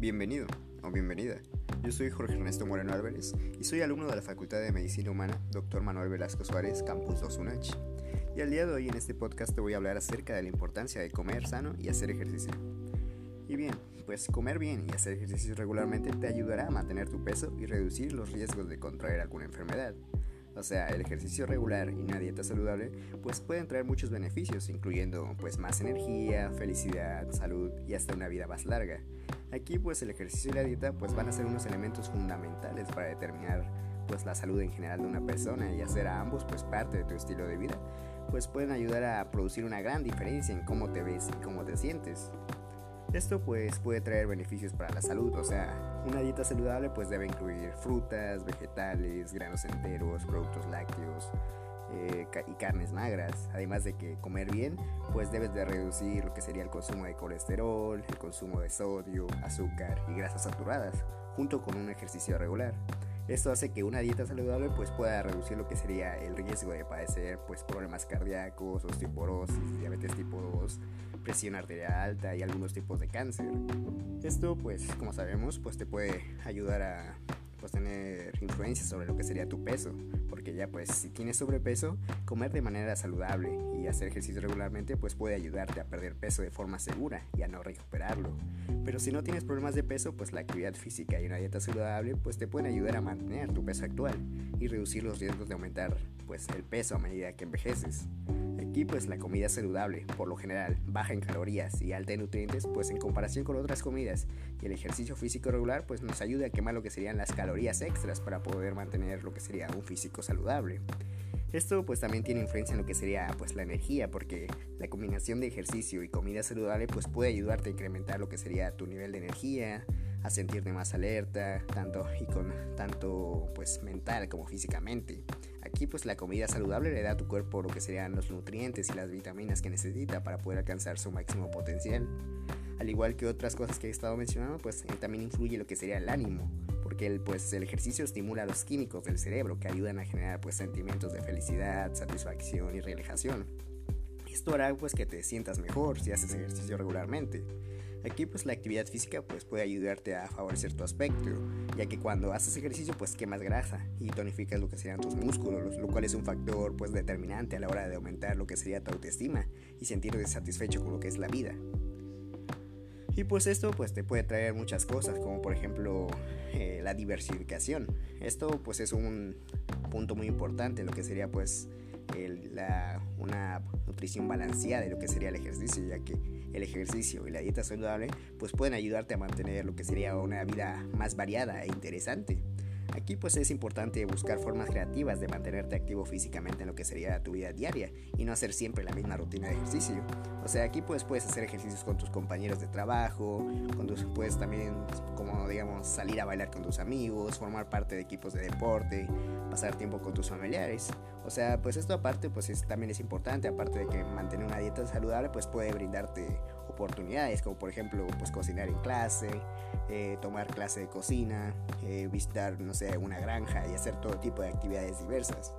Bienvenido o bienvenida. Yo soy Jorge Ernesto Moreno Álvarez y soy alumno de la Facultad de Medicina Humana Dr. Manuel Velasco Suárez, Campus 2 UNACH. Y al día de hoy en este podcast te voy a hablar acerca de la importancia de comer sano y hacer ejercicio. Y bien, pues comer bien y hacer ejercicio regularmente te ayudará a mantener tu peso y reducir los riesgos de contraer alguna enfermedad. O sea, el ejercicio regular y una dieta saludable pues pueden traer muchos beneficios, incluyendo pues más energía, felicidad, salud y hasta una vida más larga. Aquí pues el ejercicio y la dieta pues van a ser unos elementos fundamentales para determinar pues la salud en general de una persona y hacer a ambos pues parte de tu estilo de vida, pues pueden ayudar a producir una gran diferencia en cómo te ves y cómo te sientes. Esto pues puede traer beneficios para la salud, o sea, una dieta saludable pues debe incluir frutas, vegetales, granos enteros, productos lácteos eh, y carnes magras. Además de que comer bien pues debes de reducir lo que sería el consumo de colesterol, el consumo de sodio, azúcar y grasas saturadas, junto con un ejercicio regular. Esto hace que una dieta saludable pues pueda reducir lo que sería el riesgo de padecer pues problemas cardíacos, osteoporosis, diabetes tipo 2, presión arterial alta y algunos tipos de cáncer. Esto pues como sabemos pues te puede ayudar a pues tener influencia sobre lo que sería tu peso, porque ya pues si tienes sobrepeso, comer de manera saludable y hacer ejercicio regularmente pues puede ayudarte a perder peso de forma segura y a no recuperarlo. Pero si no tienes problemas de peso, pues la actividad física y una dieta saludable pues te pueden ayudar a mantener tu peso actual y reducir los riesgos de aumentar pues el peso a medida que envejeces. Aquí pues la comida saludable, por lo general, baja en calorías y alta en nutrientes, pues en comparación con otras comidas y el ejercicio físico regular pues nos ayuda a quemar lo que serían las calorías extras para poder mantener lo que sería un físico saludable. Esto pues también tiene influencia en lo que sería pues la energía porque la combinación de ejercicio y comida saludable pues puede ayudarte a incrementar lo que sería tu nivel de energía, a sentirte más alerta, tanto y con tanto pues mental como físicamente. Aquí pues la comida saludable le da a tu cuerpo lo que serían los nutrientes y las vitaminas que necesita para poder alcanzar su máximo potencial. Al igual que otras cosas que he estado mencionando, pues también influye lo que sería el ánimo, porque el, pues, el ejercicio estimula los químicos del cerebro que ayudan a generar pues sentimientos de felicidad, satisfacción y relajación. Esto hará pues que te sientas mejor si haces ejercicio regularmente. Aquí pues la actividad física pues puede ayudarte a favorecer tu aspecto, ya que cuando haces ejercicio pues quemas grasa y tonificas lo que serían tus músculos, lo cual es un factor pues determinante a la hora de aumentar lo que sería tu autoestima y sentirte satisfecho con lo que es la vida. Y pues esto pues te puede traer muchas cosas, como por ejemplo eh, la diversificación. Esto pues es un punto muy importante, lo que sería pues la, una nutrición balanceada de lo que sería el ejercicio, ya que el ejercicio y la dieta saludable pues pueden ayudarte a mantener lo que sería una vida más variada e interesante. Aquí pues es importante buscar formas creativas de mantenerte activo físicamente en lo que sería tu vida diaria y no hacer siempre la misma rutina de ejercicio. O sea, aquí pues puedes hacer ejercicios con tus compañeros de trabajo, con tus, puedes también como digamos salir a bailar con tus amigos, formar parte de equipos de deporte, pasar tiempo con tus familiares. O sea, pues esto aparte pues también es importante, aparte de que mantener una dieta saludable pues puede brindarte oportunidades como por ejemplo pues cocinar en clase, eh, tomar clase de cocina, eh, visitar no sé una granja y hacer todo tipo de actividades diversas.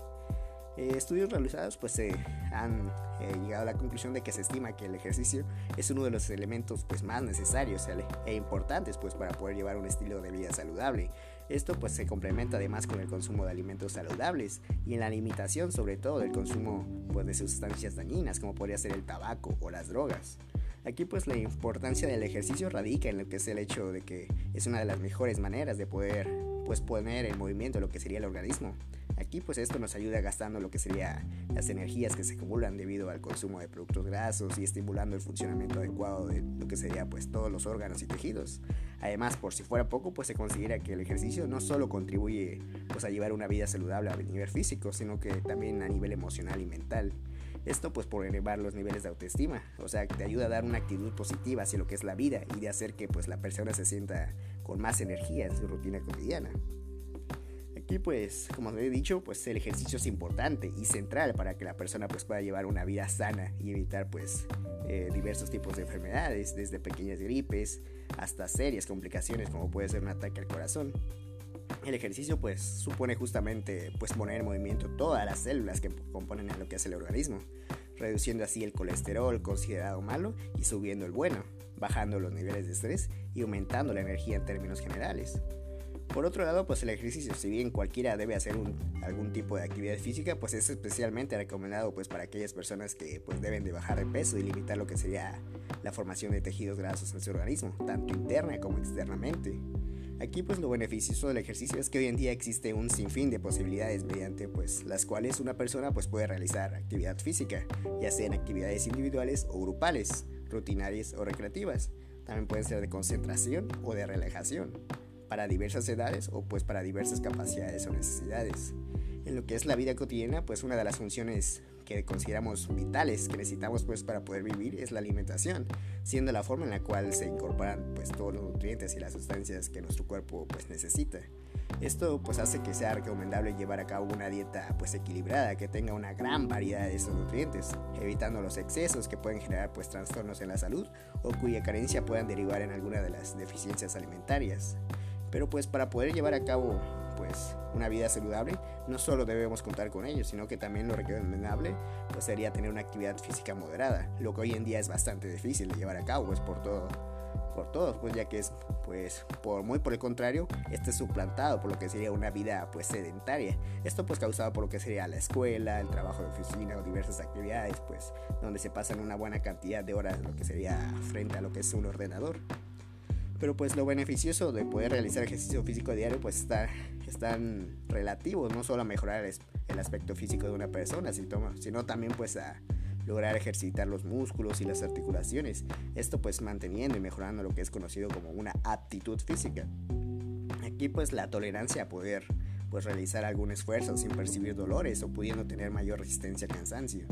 Eh, estudios realizados pues se han llegado a la conclusión de que se estima que el ejercicio es uno de los elementos pues más necesarios e importantes pues para poder llevar un estilo de vida saludable. Esto pues se complementa además con el consumo de alimentos saludables y en la limitación sobre todo del consumo pues de sustancias dañinas como podría ser el tabaco o las drogas. Aquí pues la importancia del ejercicio radica en lo que es el hecho de que es una de las mejores maneras de poder pues poner en movimiento lo que sería el organismo. Aquí pues esto nos ayuda gastando lo que sería las energías que se acumulan debido al consumo de productos grasos y estimulando el funcionamiento adecuado de lo que sería pues todos los órganos y tejidos. Además, por si fuera poco, pues se considera que el ejercicio no solo contribuye pues a llevar una vida saludable a nivel físico, sino que también a nivel emocional y mental. Esto pues por elevar los niveles de autoestima, o sea, te ayuda a dar una actitud positiva hacia lo que es la vida y de hacer que pues la persona se sienta con más energía en su rutina cotidiana. Aquí pues, como he dicho, pues el ejercicio es importante y central para que la persona pues pueda llevar una vida sana y evitar pues eh, diversos tipos de enfermedades, desde pequeñas gripes hasta serias complicaciones como puede ser un ataque al corazón. El ejercicio pues supone justamente pues poner en movimiento todas las células que componen lo que es el organismo, reduciendo así el colesterol considerado malo y subiendo el bueno, bajando los niveles de estrés y aumentando la energía en términos generales. Por otro lado, pues el ejercicio, si bien cualquiera debe hacer algún tipo de actividad física, pues es especialmente recomendado pues para aquellas personas que pues deben de bajar de peso y limitar lo que sería la formación de tejidos grasos en su organismo, tanto interna como externamente. Aquí pues lo beneficioso del ejercicio es que hoy en día existe un sinfín de posibilidades mediante pues las cuales una persona pues puede realizar actividad física, ya sean actividades individuales o grupales, rutinarias o recreativas. También pueden ser de concentración o de relajación para diversas edades o pues para diversas capacidades o necesidades. En lo que es la vida cotidiana, pues una de las funciones que consideramos vitales que necesitamos pues para poder vivir es la alimentación, siendo la forma en la cual se incorporan pues todos los nutrientes y las sustancias que nuestro cuerpo pues necesita. Esto pues hace que sea recomendable llevar a cabo una dieta pues equilibrada que tenga una gran variedad de estos nutrientes, evitando los excesos que pueden generar pues trastornos en la salud o cuya carencia puedan derivar en alguna de las deficiencias alimentarias. Pero pues para poder llevar a cabo pues una vida saludable, no solo debemos contar con ello, sino que también lo recomendable pues sería tener una actividad física moderada, lo que hoy en día es bastante difícil de llevar a cabo pues por todo por todos, pues ya que es pues por muy por el contrario, este es suplantado por lo que sería una vida pues sedentaria. Esto pues causado por lo que sería la escuela, el trabajo de oficina o diversas actividades, pues donde se pasan una buena cantidad de horas lo que sería frente a lo que es un ordenador. Pero pues lo beneficioso de poder realizar ejercicio físico diario pues está, están relativos, no solo a mejorar el, aspecto físico de una persona, sino también pues a lograr ejercitar los músculos y las articulaciones. Esto pues manteniendo y mejorando lo que es conocido como una aptitud física. Aquí pues la tolerancia a poder pues realizar algún esfuerzo sin percibir dolores o pudiendo tener mayor resistencia al cansancio.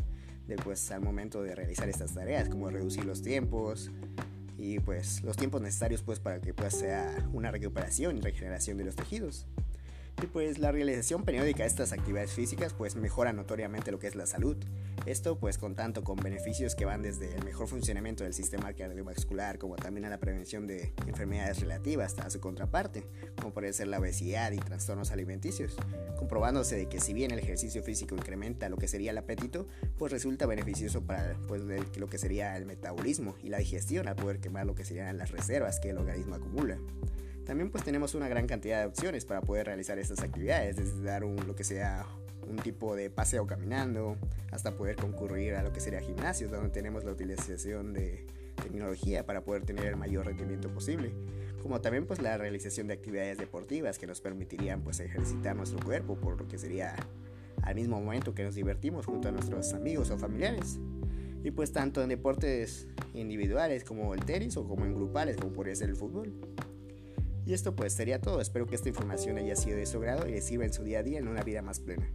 Después al momento de realizar estas tareas como reducir los tiempos, y pues los tiempos necesarios pues para que pueda sea una recuperación y regeneración de los tejidos. Y pues la realización periódica de estas actividades físicas pues mejora notoriamente lo que es la salud. Esto pues con tanto con beneficios que van desde el mejor funcionamiento del sistema cardiovascular como también a la prevención de enfermedades relativas a su contraparte, como puede ser la obesidad y trastornos alimenticios, comprobándose de que si bien el ejercicio físico incrementa lo que sería el apetito, pues resulta beneficioso para pues, lo que sería el metabolismo y la digestión al poder quemar lo que serían las reservas que el organismo acumula. También pues tenemos una gran cantidad de opciones para poder realizar estas actividades, desde dar un, lo que sea un tipo de paseo caminando, hasta poder concurrir a lo que sería gimnasios, donde tenemos la utilización de tecnología para poder tener el mayor rendimiento posible, como también pues la realización de actividades deportivas que nos permitirían pues ejercitar nuestro cuerpo por lo que sería al mismo momento que nos divertimos junto a nuestros amigos o familiares. Y pues tanto en deportes individuales como el tenis o como en grupales como podría ser el fútbol. Y esto pues sería todo. Espero que esta información haya sido de su grado y les sirva en su día a día en una vida más plena.